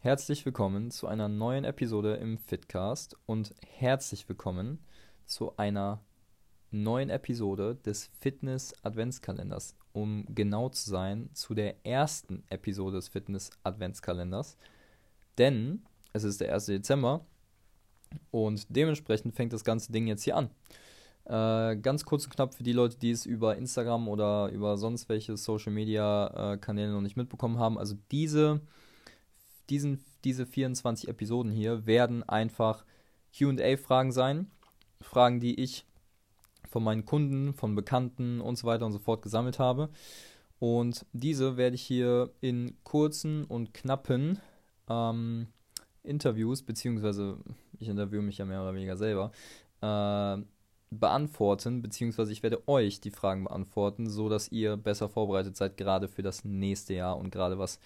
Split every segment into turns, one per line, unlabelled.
Herzlich willkommen zu einer neuen Episode im Fitcast und herzlich willkommen zu einer neuen Episode des Fitness Adventskalenders. Um genau zu sein, zu der ersten Episode des Fitness Adventskalenders. Denn es ist der 1. Dezember und dementsprechend fängt das ganze Ding jetzt hier an. Äh, ganz kurz und knapp für die Leute, die es über Instagram oder über sonst welche Social Media äh, Kanäle noch nicht mitbekommen haben. Also diese diesen, diese 24 Episoden hier werden einfach QA-Fragen sein. Fragen, die ich von meinen Kunden, von Bekannten und so weiter und so fort gesammelt habe. Und diese werde ich hier in kurzen und knappen ähm, Interviews, beziehungsweise ich interviewe mich ja mehr oder weniger selber, äh, beantworten, beziehungsweise ich werde euch die Fragen beantworten, so dass ihr besser vorbereitet seid, gerade für das nächste Jahr und gerade was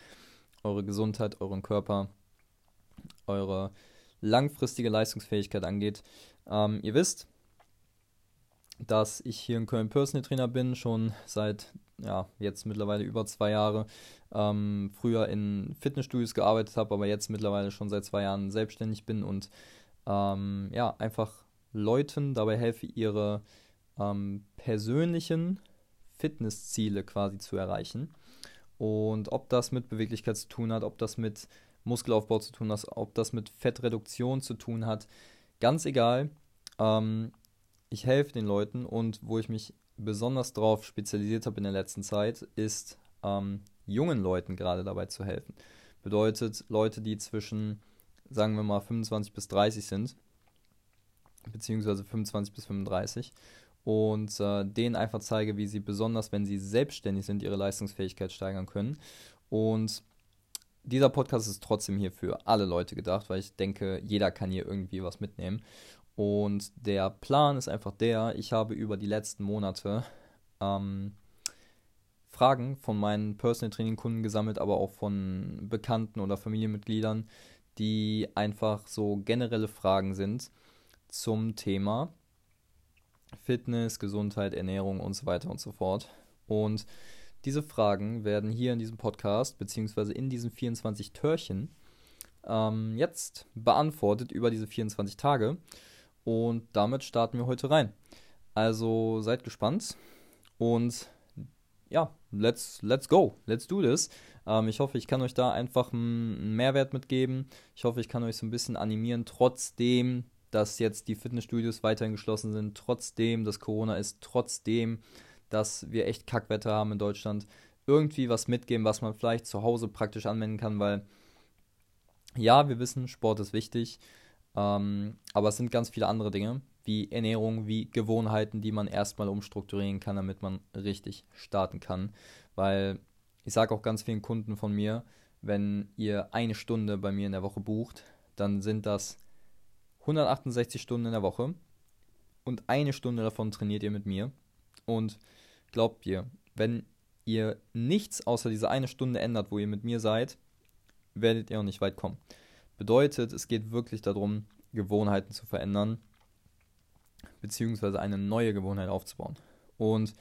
eure Gesundheit, euren Körper, eure langfristige Leistungsfähigkeit angeht. Ähm, ihr wisst, dass ich hier in Köln Personal Trainer bin, schon seit ja, jetzt mittlerweile über zwei Jahre. Ähm, früher in Fitnessstudios gearbeitet habe, aber jetzt mittlerweile schon seit zwei Jahren selbstständig bin und ähm, ja, einfach Leuten dabei helfe, ihre ähm, persönlichen Fitnessziele quasi zu erreichen. Und ob das mit Beweglichkeit zu tun hat, ob das mit Muskelaufbau zu tun hat, ob das mit Fettreduktion zu tun hat, ganz egal. Ähm, ich helfe den Leuten und wo ich mich besonders darauf spezialisiert habe in der letzten Zeit, ist ähm, jungen Leuten gerade dabei zu helfen. Bedeutet Leute, die zwischen, sagen wir mal, 25 bis 30 sind, beziehungsweise 25 bis 35 und äh, denen einfach zeige, wie sie besonders, wenn sie selbstständig sind, ihre Leistungsfähigkeit steigern können. Und dieser Podcast ist trotzdem hier für alle Leute gedacht, weil ich denke, jeder kann hier irgendwie was mitnehmen. Und der Plan ist einfach der, ich habe über die letzten Monate ähm, Fragen von meinen Personal Training Kunden gesammelt, aber auch von Bekannten oder Familienmitgliedern, die einfach so generelle Fragen sind zum Thema Fitness, Gesundheit, Ernährung und so weiter und so fort. Und diese Fragen werden hier in diesem Podcast, beziehungsweise in diesen 24 Törchen, ähm, jetzt beantwortet über diese 24 Tage. Und damit starten wir heute rein. Also seid gespannt und ja, let's, let's go, let's do this. Ähm, ich hoffe, ich kann euch da einfach einen Mehrwert mitgeben. Ich hoffe, ich kann euch so ein bisschen animieren, trotzdem dass jetzt die Fitnessstudios weiterhin geschlossen sind, trotzdem, dass Corona ist, trotzdem, dass wir echt Kackwetter haben in Deutschland, irgendwie was mitgeben, was man vielleicht zu Hause praktisch anwenden kann, weil ja, wir wissen, Sport ist wichtig, ähm, aber es sind ganz viele andere Dinge, wie Ernährung, wie Gewohnheiten, die man erstmal umstrukturieren kann, damit man richtig starten kann. Weil ich sage auch ganz vielen Kunden von mir, wenn ihr eine Stunde bei mir in der Woche bucht, dann sind das 168 Stunden in der Woche und eine Stunde davon trainiert ihr mit mir. Und glaubt ihr, wenn ihr nichts außer diese eine Stunde ändert, wo ihr mit mir seid, werdet ihr auch nicht weit kommen. Bedeutet, es geht wirklich darum, Gewohnheiten zu verändern, beziehungsweise eine neue Gewohnheit aufzubauen. Und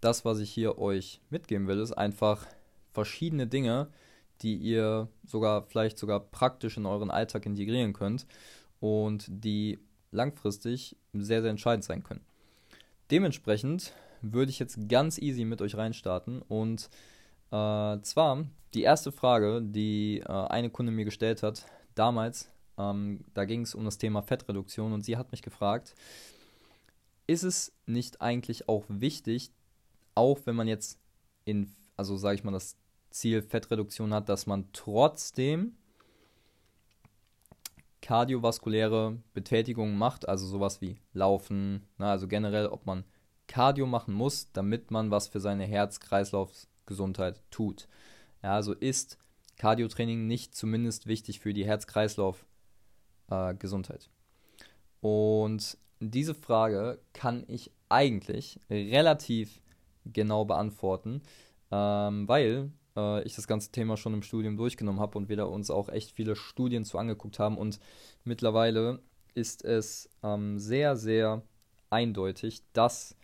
das, was ich hier euch mitgeben will, ist einfach verschiedene Dinge, die ihr sogar vielleicht sogar praktisch in euren Alltag integrieren könnt und die langfristig sehr, sehr entscheidend sein können. Dementsprechend würde ich jetzt ganz easy mit euch reinstarten und äh, zwar die erste Frage, die äh, eine Kunde mir gestellt hat, damals, ähm, da ging es um das Thema Fettreduktion und sie hat mich gefragt, ist es nicht eigentlich auch wichtig, auch wenn man jetzt in, also sage ich mal, das Ziel Fettreduktion hat, dass man trotzdem kardiovaskuläre Betätigungen macht, also sowas wie Laufen, na, also generell, ob man Cardio machen muss, damit man was für seine Herz-Kreislauf-Gesundheit tut. Ja, also ist Cardiotraining nicht zumindest wichtig für die Herz-Kreislauf-Gesundheit. Äh, Und diese Frage kann ich eigentlich relativ genau beantworten, ähm, weil äh, ich das ganze Thema schon im Studium durchgenommen habe und wir da uns auch echt viele Studien zu angeguckt haben. Und mittlerweile ist es ähm, sehr, sehr eindeutig, dass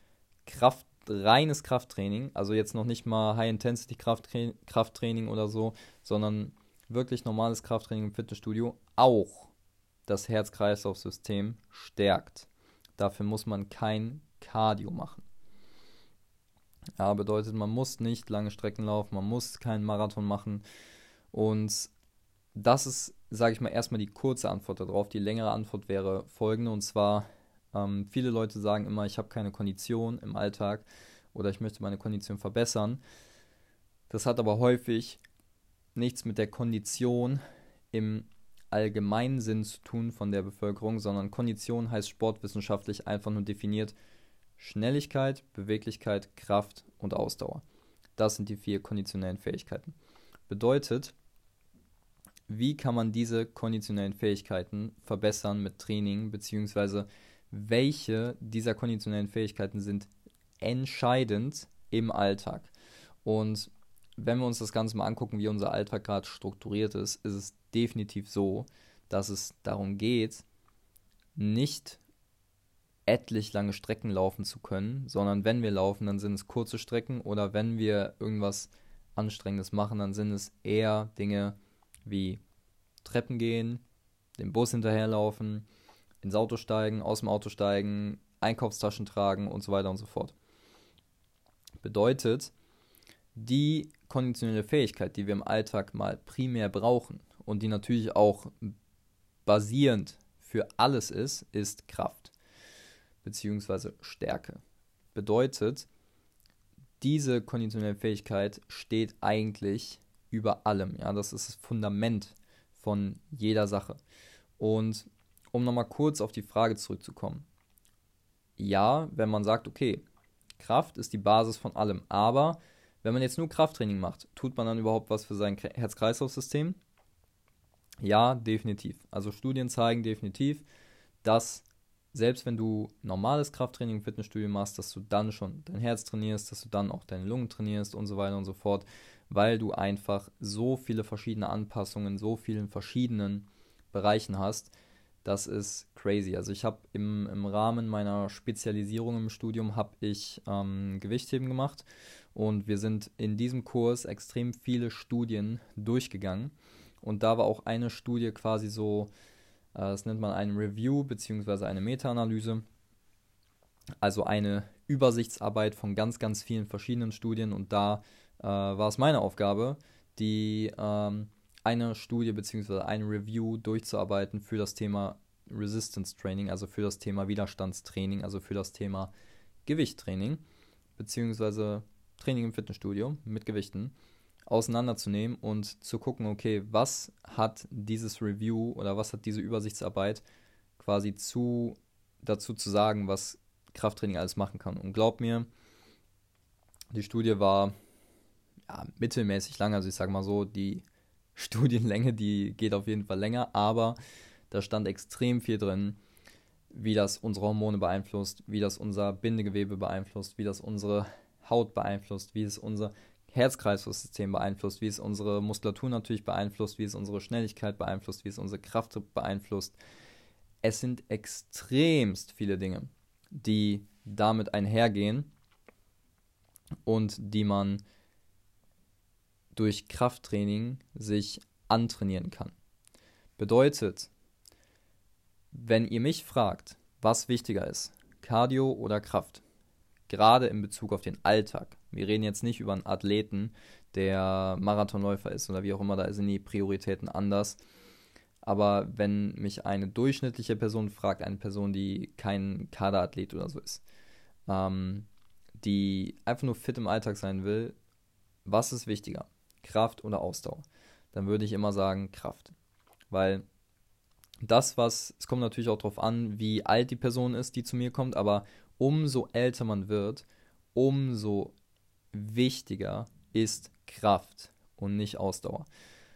Kraft, reines Krafttraining, also jetzt noch nicht mal High-Intensity-Krafttraining oder so, sondern wirklich normales Krafttraining im Fitnessstudio auch das Herz-Kreislauf-System stärkt. Dafür muss man kein Cardio machen. Ja, bedeutet, man muss nicht lange Strecken laufen, man muss keinen Marathon machen. Und das ist, sage ich mal, erstmal die kurze Antwort darauf. Die längere Antwort wäre folgende, und zwar, ähm, viele Leute sagen immer, ich habe keine Kondition im Alltag oder ich möchte meine Kondition verbessern. Das hat aber häufig nichts mit der Kondition im allgemeinen Sinn zu tun von der Bevölkerung, sondern Kondition heißt sportwissenschaftlich einfach nur definiert Schnelligkeit, Beweglichkeit, Kraft und Ausdauer. Das sind die vier konditionellen Fähigkeiten. Bedeutet, wie kann man diese konditionellen Fähigkeiten verbessern mit Training, beziehungsweise welche dieser konditionellen Fähigkeiten sind entscheidend im Alltag. Und wenn wir uns das Ganze mal angucken, wie unser Alltag gerade strukturiert ist, ist es definitiv so, dass es darum geht, nicht etlich lange Strecken laufen zu können, sondern wenn wir laufen, dann sind es kurze Strecken oder wenn wir irgendwas Anstrengendes machen, dann sind es eher Dinge wie Treppen gehen, dem Bus hinterherlaufen, ins Auto steigen, aus dem Auto steigen, Einkaufstaschen tragen und so weiter und so fort. Bedeutet, die konditionelle Fähigkeit, die wir im Alltag mal primär brauchen und die natürlich auch basierend für alles ist, ist Kraft bzw. Stärke. Bedeutet, diese konditionelle Fähigkeit steht eigentlich über allem. Ja, das ist das Fundament von jeder Sache. Und um nochmal kurz auf die Frage zurückzukommen. Ja, wenn man sagt, okay, Kraft ist die Basis von allem, aber wenn man jetzt nur Krafttraining macht, tut man dann überhaupt was für sein Herz-Kreislauf-System? Ja, definitiv. Also Studien zeigen definitiv, dass selbst wenn du normales Krafttraining im Fitnessstudio machst, dass du dann schon dein Herz trainierst, dass du dann auch deine Lungen trainierst und so weiter und so fort, weil du einfach so viele verschiedene Anpassungen, so vielen verschiedenen Bereichen hast. Das ist crazy. Also ich habe im, im Rahmen meiner Spezialisierung im Studium habe ich ähm, Gewichtheben gemacht und wir sind in diesem Kurs extrem viele Studien durchgegangen. Und da war auch eine Studie quasi so, das nennt man ein Review bzw. eine Meta-Analyse. Also eine Übersichtsarbeit von ganz, ganz vielen verschiedenen Studien. Und da äh, war es meine Aufgabe, die ähm, eine Studie bzw. ein Review durchzuarbeiten für das Thema Resistance Training, also für das Thema Widerstandstraining, also für das Thema Gewichttraining, beziehungsweise Training im Fitnessstudio mit Gewichten auseinanderzunehmen und zu gucken, okay, was hat dieses Review oder was hat diese Übersichtsarbeit quasi zu, dazu zu sagen, was Krafttraining alles machen kann. Und glaub mir, die Studie war ja, mittelmäßig lang, also ich sage mal so, die Studienlänge, die geht auf jeden Fall länger, aber da stand extrem viel drin, wie das unsere Hormone beeinflusst, wie das unser Bindegewebe beeinflusst, wie das unsere Haut beeinflusst, wie es unser Herz-Kreislauf-System beeinflusst, wie es unsere Muskulatur natürlich beeinflusst, wie es unsere Schnelligkeit beeinflusst, wie es unsere Kraft beeinflusst. Es sind extremst viele Dinge, die damit einhergehen und die man durch Krafttraining sich antrainieren kann. Bedeutet, wenn ihr mich fragt, was wichtiger ist, Cardio oder Kraft, gerade in Bezug auf den Alltag. Wir reden jetzt nicht über einen Athleten, der Marathonläufer ist oder wie auch immer, da sind die Prioritäten anders. Aber wenn mich eine durchschnittliche Person fragt, eine Person, die kein Kaderathlet oder so ist, ähm, die einfach nur fit im Alltag sein will, was ist wichtiger? Kraft oder Ausdauer? Dann würde ich immer sagen Kraft. Weil das, was, es kommt natürlich auch darauf an, wie alt die Person ist, die zu mir kommt, aber umso älter man wird, umso wichtiger ist Kraft und nicht Ausdauer.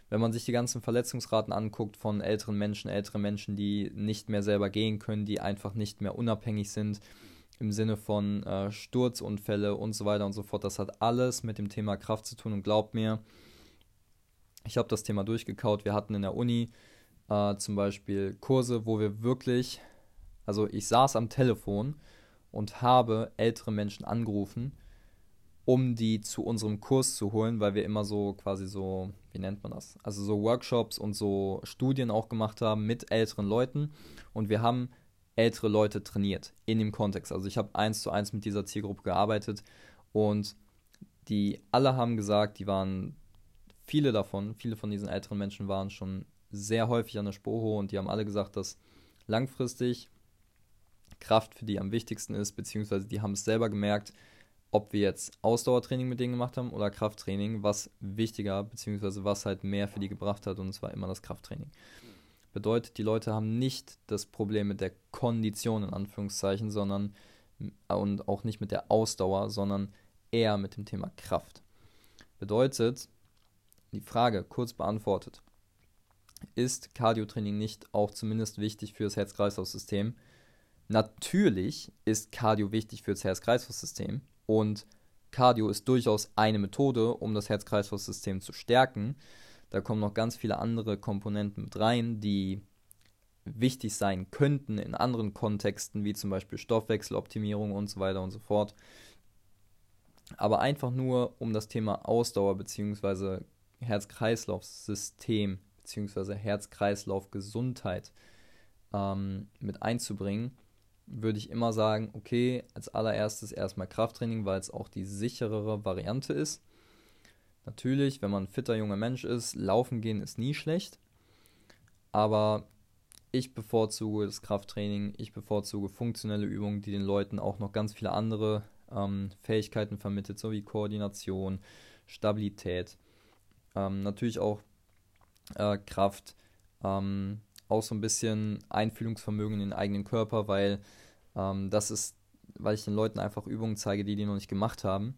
Wenn man sich die ganzen Verletzungsraten anguckt von älteren Menschen, ältere Menschen, die nicht mehr selber gehen können, die einfach nicht mehr unabhängig sind, im Sinne von äh, Sturzunfälle und so weiter und so fort, das hat alles mit dem Thema Kraft zu tun und glaubt mir, ich habe das Thema durchgekaut. Wir hatten in der Uni äh, zum Beispiel Kurse, wo wir wirklich, also ich saß am Telefon und habe ältere Menschen angerufen um die zu unserem Kurs zu holen, weil wir immer so quasi so, wie nennt man das? Also so Workshops und so Studien auch gemacht haben mit älteren Leuten und wir haben ältere Leute trainiert in dem Kontext. Also ich habe eins zu eins mit dieser Zielgruppe gearbeitet und die alle haben gesagt, die waren, viele davon, viele von diesen älteren Menschen waren schon sehr häufig an der Sporo und die haben alle gesagt, dass langfristig Kraft für die am wichtigsten ist, beziehungsweise die haben es selber gemerkt, ob wir jetzt Ausdauertraining mit denen gemacht haben oder Krafttraining, was wichtiger, beziehungsweise was halt mehr für die gebracht hat und es war immer das Krafttraining. Bedeutet, die Leute haben nicht das Problem mit der Kondition in Anführungszeichen, sondern und auch nicht mit der Ausdauer, sondern eher mit dem Thema Kraft. Bedeutet, die Frage kurz beantwortet, ist Cardiotraining nicht auch zumindest wichtig für das Herz-Kreislauf-System? Natürlich ist Cardio wichtig für das Herz-Kreislauf-System und Cardio ist durchaus eine Methode, um das Herz-Kreislauf-System zu stärken. Da kommen noch ganz viele andere Komponenten mit rein, die wichtig sein könnten in anderen Kontexten, wie zum Beispiel Stoffwechseloptimierung und so weiter und so fort. Aber einfach nur, um das Thema Ausdauer bzw. Herz-Kreislauf-System bzw. Herz-Kreislauf-Gesundheit ähm, mit einzubringen, würde ich immer sagen, okay, als allererstes erstmal Krafttraining, weil es auch die sicherere Variante ist. Natürlich, wenn man ein fitter junger Mensch ist, laufen gehen ist nie schlecht. Aber ich bevorzuge das Krafttraining, ich bevorzuge funktionelle Übungen, die den Leuten auch noch ganz viele andere ähm, Fähigkeiten vermittelt, so wie Koordination, Stabilität, ähm, natürlich auch äh, Kraft, ähm, auch so ein bisschen Einfühlungsvermögen in den eigenen Körper, weil ähm, das ist, weil ich den Leuten einfach Übungen zeige, die die noch nicht gemacht haben.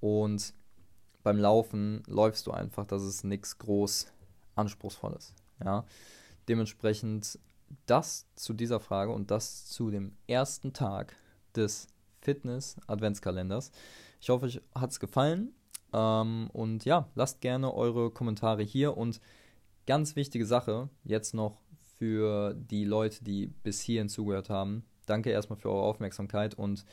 Und beim Laufen läufst du einfach, das ist nichts groß Anspruchsvolles. Ja? Dementsprechend das zu dieser Frage und das zu dem ersten Tag des Fitness-Adventskalenders. Ich hoffe, euch hat es gefallen. Ähm, und ja, lasst gerne eure Kommentare hier. Und ganz wichtige Sache jetzt noch für die Leute, die bis hierhin zugehört haben. Danke erstmal für eure Aufmerksamkeit und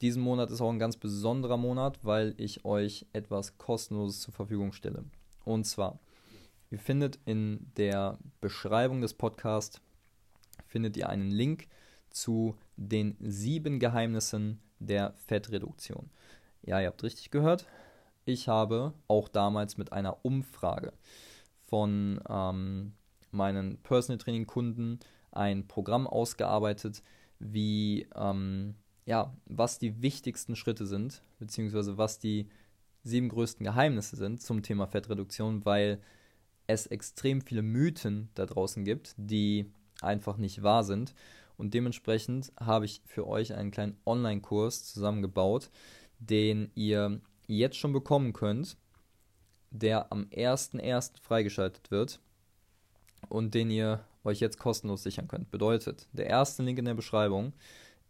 diesen Monat ist auch ein ganz besonderer Monat, weil ich euch etwas kostenloses zur Verfügung stelle. Und zwar, ihr findet in der Beschreibung des Podcasts findet ihr einen Link zu den sieben Geheimnissen der Fettreduktion. Ja, ihr habt richtig gehört. Ich habe auch damals mit einer Umfrage von ähm, meinen Personal Training Kunden ein Programm ausgearbeitet, wie ähm, ja, was die wichtigsten Schritte sind, beziehungsweise was die sieben größten Geheimnisse sind zum Thema Fettreduktion, weil es extrem viele Mythen da draußen gibt, die einfach nicht wahr sind. Und dementsprechend habe ich für euch einen kleinen Online-Kurs zusammengebaut, den ihr jetzt schon bekommen könnt, der am 1.1. freigeschaltet wird und den ihr euch jetzt kostenlos sichern könnt. Bedeutet, der erste Link in der Beschreibung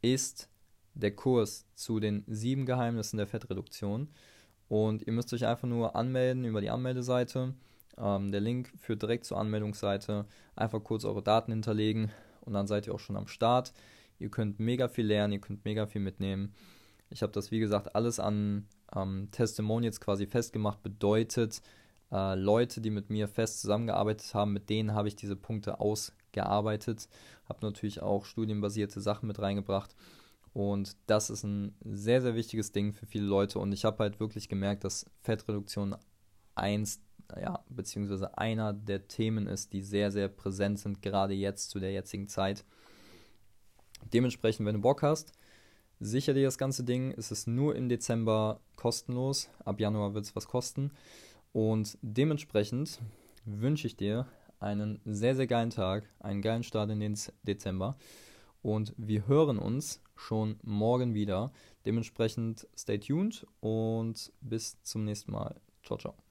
ist der Kurs zu den sieben Geheimnissen der Fettreduktion. Und ihr müsst euch einfach nur anmelden über die Anmeldeseite. Ähm, der Link führt direkt zur Anmeldungsseite. Einfach kurz eure Daten hinterlegen und dann seid ihr auch schon am Start. Ihr könnt mega viel lernen, ihr könnt mega viel mitnehmen. Ich habe das, wie gesagt, alles an ähm, Testimonials quasi festgemacht. Bedeutet, äh, Leute, die mit mir fest zusammengearbeitet haben, mit denen habe ich diese Punkte ausgearbeitet. Habe natürlich auch studienbasierte Sachen mit reingebracht. Und das ist ein sehr, sehr wichtiges Ding für viele Leute. Und ich habe halt wirklich gemerkt, dass Fettreduktion eins, ja, beziehungsweise einer der Themen ist, die sehr, sehr präsent sind, gerade jetzt zu der jetzigen Zeit. Dementsprechend, wenn du Bock hast, sicher dir das ganze Ding. Es ist nur im Dezember kostenlos. Ab Januar wird es was kosten. Und dementsprechend wünsche ich dir einen sehr, sehr geilen Tag, einen geilen Start in den Dezember. Und wir hören uns schon morgen wieder. Dementsprechend stay tuned und bis zum nächsten Mal. Ciao, ciao.